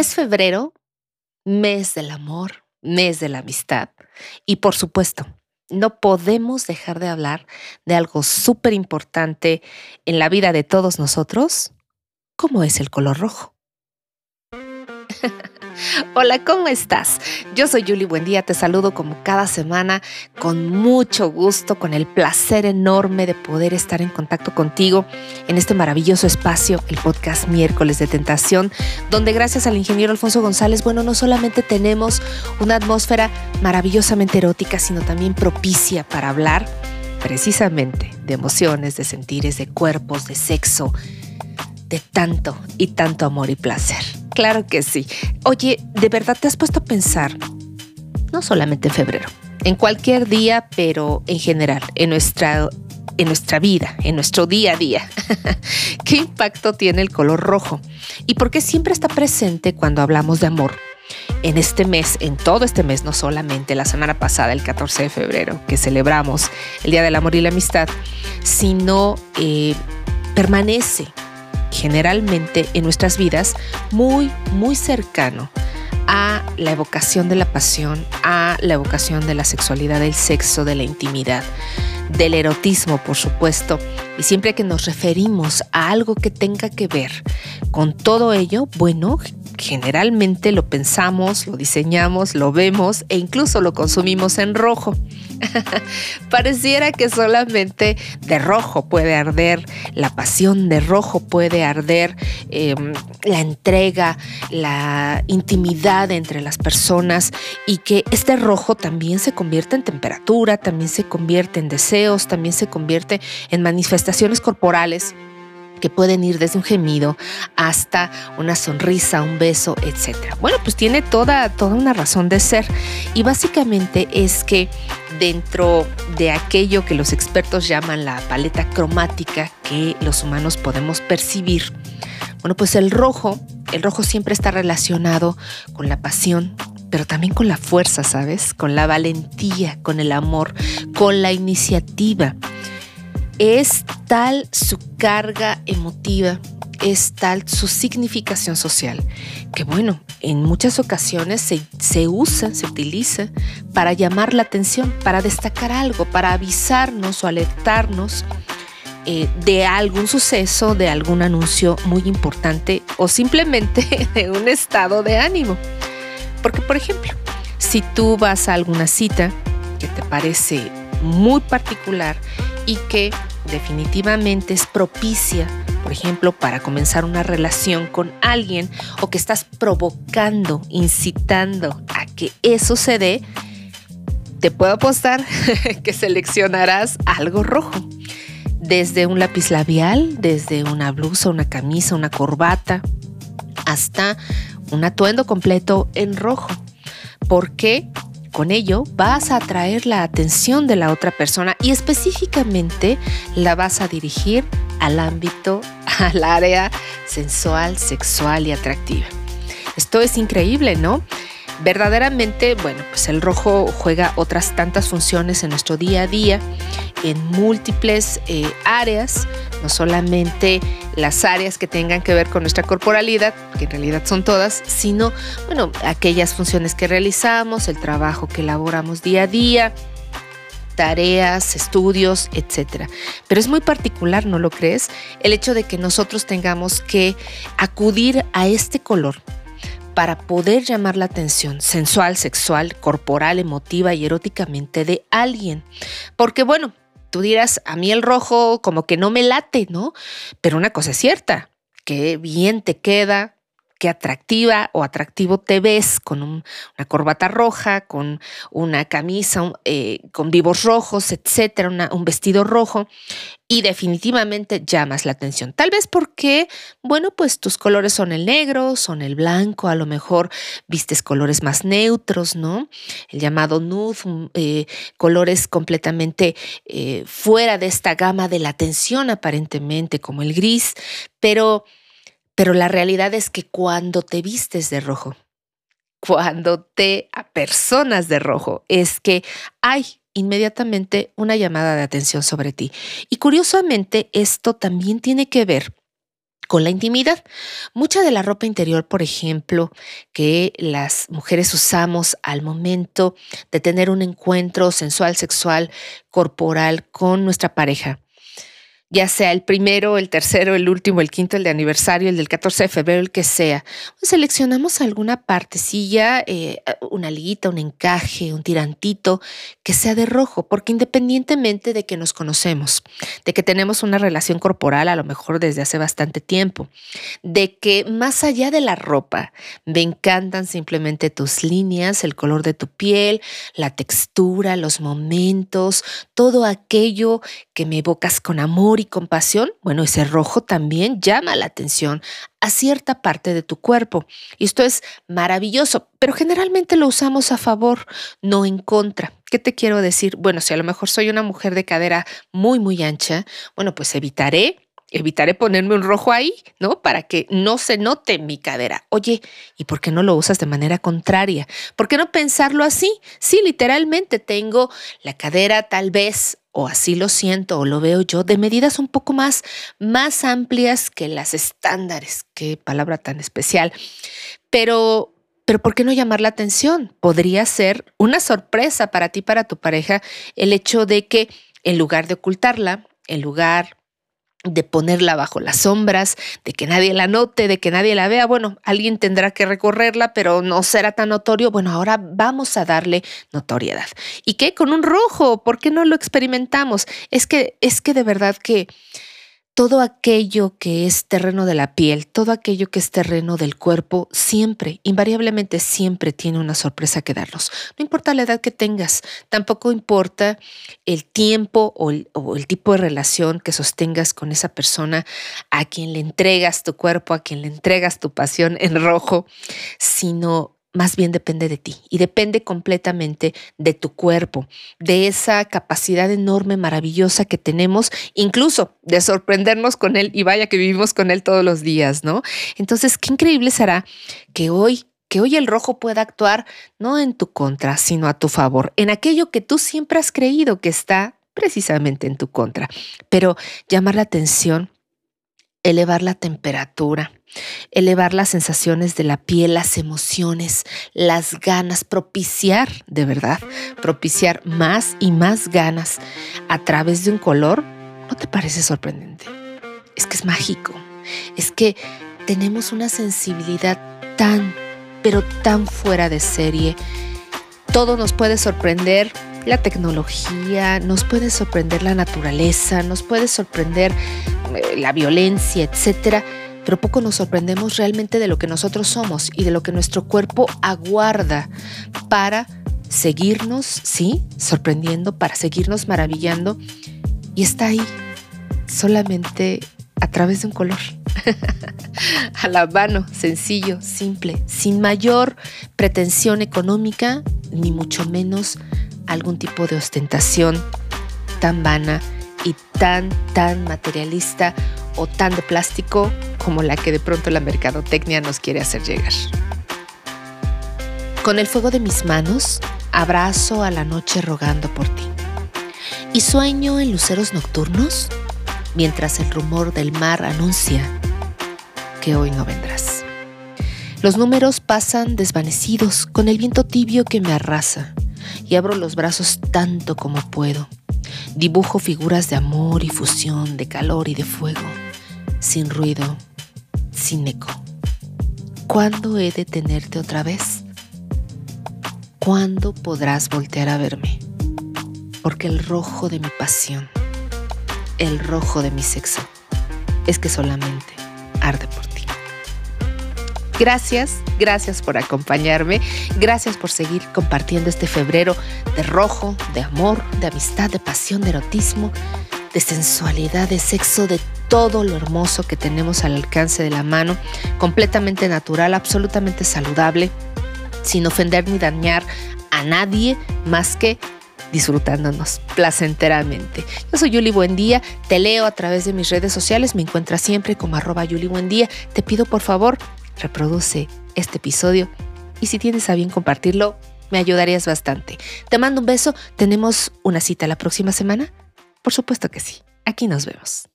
Es febrero, mes del amor, mes de la amistad. Y por supuesto, no podemos dejar de hablar de algo súper importante en la vida de todos nosotros, como es el color rojo. Hola, ¿cómo estás? Yo soy Julie Buendía, te saludo como cada semana con mucho gusto, con el placer enorme de poder estar en contacto contigo en este maravilloso espacio, el podcast Miércoles de Tentación, donde gracias al ingeniero Alfonso González, bueno, no solamente tenemos una atmósfera maravillosamente erótica, sino también propicia para hablar precisamente de emociones, de sentires, de cuerpos, de sexo, de tanto y tanto amor y placer. Claro que sí. Oye, ¿de verdad te has puesto a pensar? No solamente en febrero, en cualquier día, pero en general, en nuestra, en nuestra vida, en nuestro día a día. ¿Qué impacto tiene el color rojo? ¿Y por qué siempre está presente cuando hablamos de amor? En este mes, en todo este mes, no solamente la semana pasada, el 14 de febrero, que celebramos el Día del Amor y la Amistad, sino eh, permanece generalmente en nuestras vidas muy, muy cercano a la evocación de la pasión, a la evocación de la sexualidad, del sexo, de la intimidad, del erotismo, por supuesto. Y siempre que nos referimos a algo que tenga que ver con todo ello, bueno, generalmente lo pensamos, lo diseñamos, lo vemos e incluso lo consumimos en rojo. Pareciera que solamente de rojo puede arder la pasión, de rojo puede arder em, la entrega, la intimidad entre las personas y que este rojo también se convierte en temperatura, también se convierte en deseos, también se convierte en manifestaciones corporales que pueden ir desde un gemido hasta una sonrisa, un beso, etc. Bueno, pues tiene toda, toda una razón de ser y básicamente es que dentro de aquello que los expertos llaman la paleta cromática que los humanos podemos percibir, bueno, pues el rojo, el rojo siempre está relacionado con la pasión, pero también con la fuerza, ¿sabes? Con la valentía, con el amor, con la iniciativa. Es tal su carga emotiva, es tal su significación social, que bueno, en muchas ocasiones se, usa, se utiliza para llamar la atención, para destacar algo, para avisarnos o alertarnos eh, de algún suceso, de algún anuncio muy importante o simplemente de un estado de ánimo. Porque, por ejemplo, si tú vas a alguna cita que te parece muy particular y que definitivamente es propicia, por ejemplo, para comenzar una relación con alguien o que estás provocando, incitando a que eso se dé, te puedo apostar que seleccionarás algo rojo. Desde un lápiz labial, desde una blusa, una camisa, una corbata, hasta un atuendo completo en rojo. ¿Por qué? Con ello vas a atraer la atención de la otra persona y específicamente la vas a dirigir al ámbito, al área sensual, sexual y atractiva. Esto es increíble, ¿no? Verdaderamente, bueno, pues el rojo juega otras tantas funciones en nuestro día a día, en múltiples eh, áreas, no solamente las áreas que tengan que ver con nuestra corporalidad, que en realidad son todas, sino, bueno, aquellas funciones que realizamos, el trabajo que elaboramos día a día, tareas, estudios, etc. Pero es muy particular, ¿no lo crees? El hecho de que nosotros tengamos que acudir a este color para poder llamar la atención sensual, sexual, corporal, emotiva y eróticamente de alguien. Porque bueno, tú dirás, a mí el rojo como que no me late, ¿no? Pero una cosa es cierta, que bien te queda, qué atractiva o atractivo te ves con una corbata roja, con una camisa eh, con vivos rojos, etcétera, un vestido rojo y definitivamente llamas la atención. Tal vez porque, bueno, pues tus colores son el negro, son el blanco, a lo mejor vistes colores más neutros, ¿no? El llamado nude, mm, eh, colores completamente eh, fuera de esta gama de la atención aparentemente, como el gris, pero pero la realidad es que cuando te vistes de rojo, cuando te apersonas de rojo, es que hay inmediatamente una llamada de atención sobre ti. Y curiosamente, esto también tiene que ver con la intimidad. Mucha de la ropa interior, por ejemplo, que las mujeres usamos al momento de tener un encuentro sensual, sexual, corporal con nuestra pareja, ya sea el primero, el tercero, el último, el quinto, el de aniversario, el del 14 de febrero, el que sea. seleccionamos alguna partecilla, eh, una liguita, un encaje, un tirantito, que sea de rojo, porque independientemente de que nos conocemos, de que tenemos una relación corporal a lo mejor desde hace bastante tiempo, de que más allá de la ropa, me encantan simplemente tus líneas, el color de tu piel, la textura, los momentos, todo aquello que me evocas con amor y compasión, bueno, ese rojo también llama la atención a cierta parte de tu cuerpo. Y esto es maravilloso, pero generalmente lo usamos a favor, no en contra. ¿Qué te quiero decir? Bueno, si a lo mejor soy una mujer de cadera muy, muy ancha, bueno, pues evitaré evitaré ponerme un rojo ahí, ¿no? Para que no se note mi cadera. Oye, ¿y por qué no lo usas de manera contraria? ¿Por qué no pensarlo así? Sí, literalmente tengo la cadera tal vez o así lo siento o lo veo yo, de medidas un poco más, más amplias que las estándares. Qué palabra tan especial. Pero, pero ¿por qué no llamar la atención? Podría ser una sorpresa para ti, para tu pareja, el hecho de que en lugar de ocultarla, en lugar de ponerla bajo las sombras, de que nadie la note, de que nadie la vea. Bueno, alguien tendrá que recorrerla, pero no será tan notorio. Bueno, ahora vamos a darle notoriedad. ¿Y qué? Con un rojo. ¿Por qué no lo experimentamos? Es que, es que de verdad que todo aquello que es terreno de la piel, todo aquello que es terreno del cuerpo, siempre, invariablemente siempre tiene una sorpresa que darnos. No importa la edad que tengas, tampoco importa el tiempo o el, tipo de relación que sostengas con esa persona a quien le entregas tu cuerpo, a quien le entregas tu pasión en rojo, sino más bien depende de ti y depende completamente de tu cuerpo, de esa capacidad enorme, maravillosa que tenemos, incluso de sorprendernos con él y vaya que vivimos con él todos los días, ¿no? Entonces, qué increíble será que hoy que hoy el rojo pueda actuar no en tu contra, sino a tu favor, en aquello que tú siempre has creído que está precisamente en tu contra. Pero llamar la atención, elevar la temperatura, elevar las sensaciones de la piel, las emociones, las ganas, propiciar, de verdad, propiciar más y más ganas a través de un color, ¿no te parece sorprendente? Es que es mágico, es que tenemos una sensibilidad tan, pero tan fuera de serie. Todo nos puede sorprender, la tecnología, nos puede sorprender la naturaleza, nos puede sorprender eh, la violencia, etcétera pero poco nos sorprendemos realmente de lo que nosotros somos y de lo que nuestro cuerpo aguarda para seguirnos, sí, sorprendiendo, para seguirnos maravillando. Y está ahí, solamente a través de un color. a la mano, sencillo, simple, sin mayor pretensión económica, ni mucho menos algún tipo de ostentación tan vana y tan, tan materialista o tan de plástico como la que de pronto la mercadotecnia nos quiere hacer llegar. Con el fuego de mis manos, abrazo a la noche rogando por ti. Y sueño en luceros nocturnos mientras el rumor del mar anuncia que hoy no vendrás. Los números pasan desvanecidos con el viento tibio que me arrasa y abro los brazos tanto como puedo. Dibujo figuras de amor y fusión, de calor y de fuego, sin ruido, sin eco. ¿Cuándo he de tenerte otra vez? ¿Cuándo podrás voltear a verme? Porque el rojo de mi pasión, el rojo de mi sexo, es que solamente arde por ti. Gracias, gracias por acompañarme, gracias por seguir compartiendo este febrero de rojo, de amor, de amistad, de pasión, de erotismo, de sensualidad, de sexo, de todo lo hermoso que tenemos al alcance de la mano, completamente natural, absolutamente saludable, sin ofender ni dañar a nadie más que disfrutándonos placenteramente. Yo soy Yuli Buendía, te leo a través de mis redes sociales, me encuentras siempre como arroba Yuli Buendía. Te pido por favor, reproduce este episodio y si tienes a bien compartirlo, me ayudarías bastante. Te mando un beso, tenemos una cita la próxima semana. Por supuesto que sí, aquí nos vemos.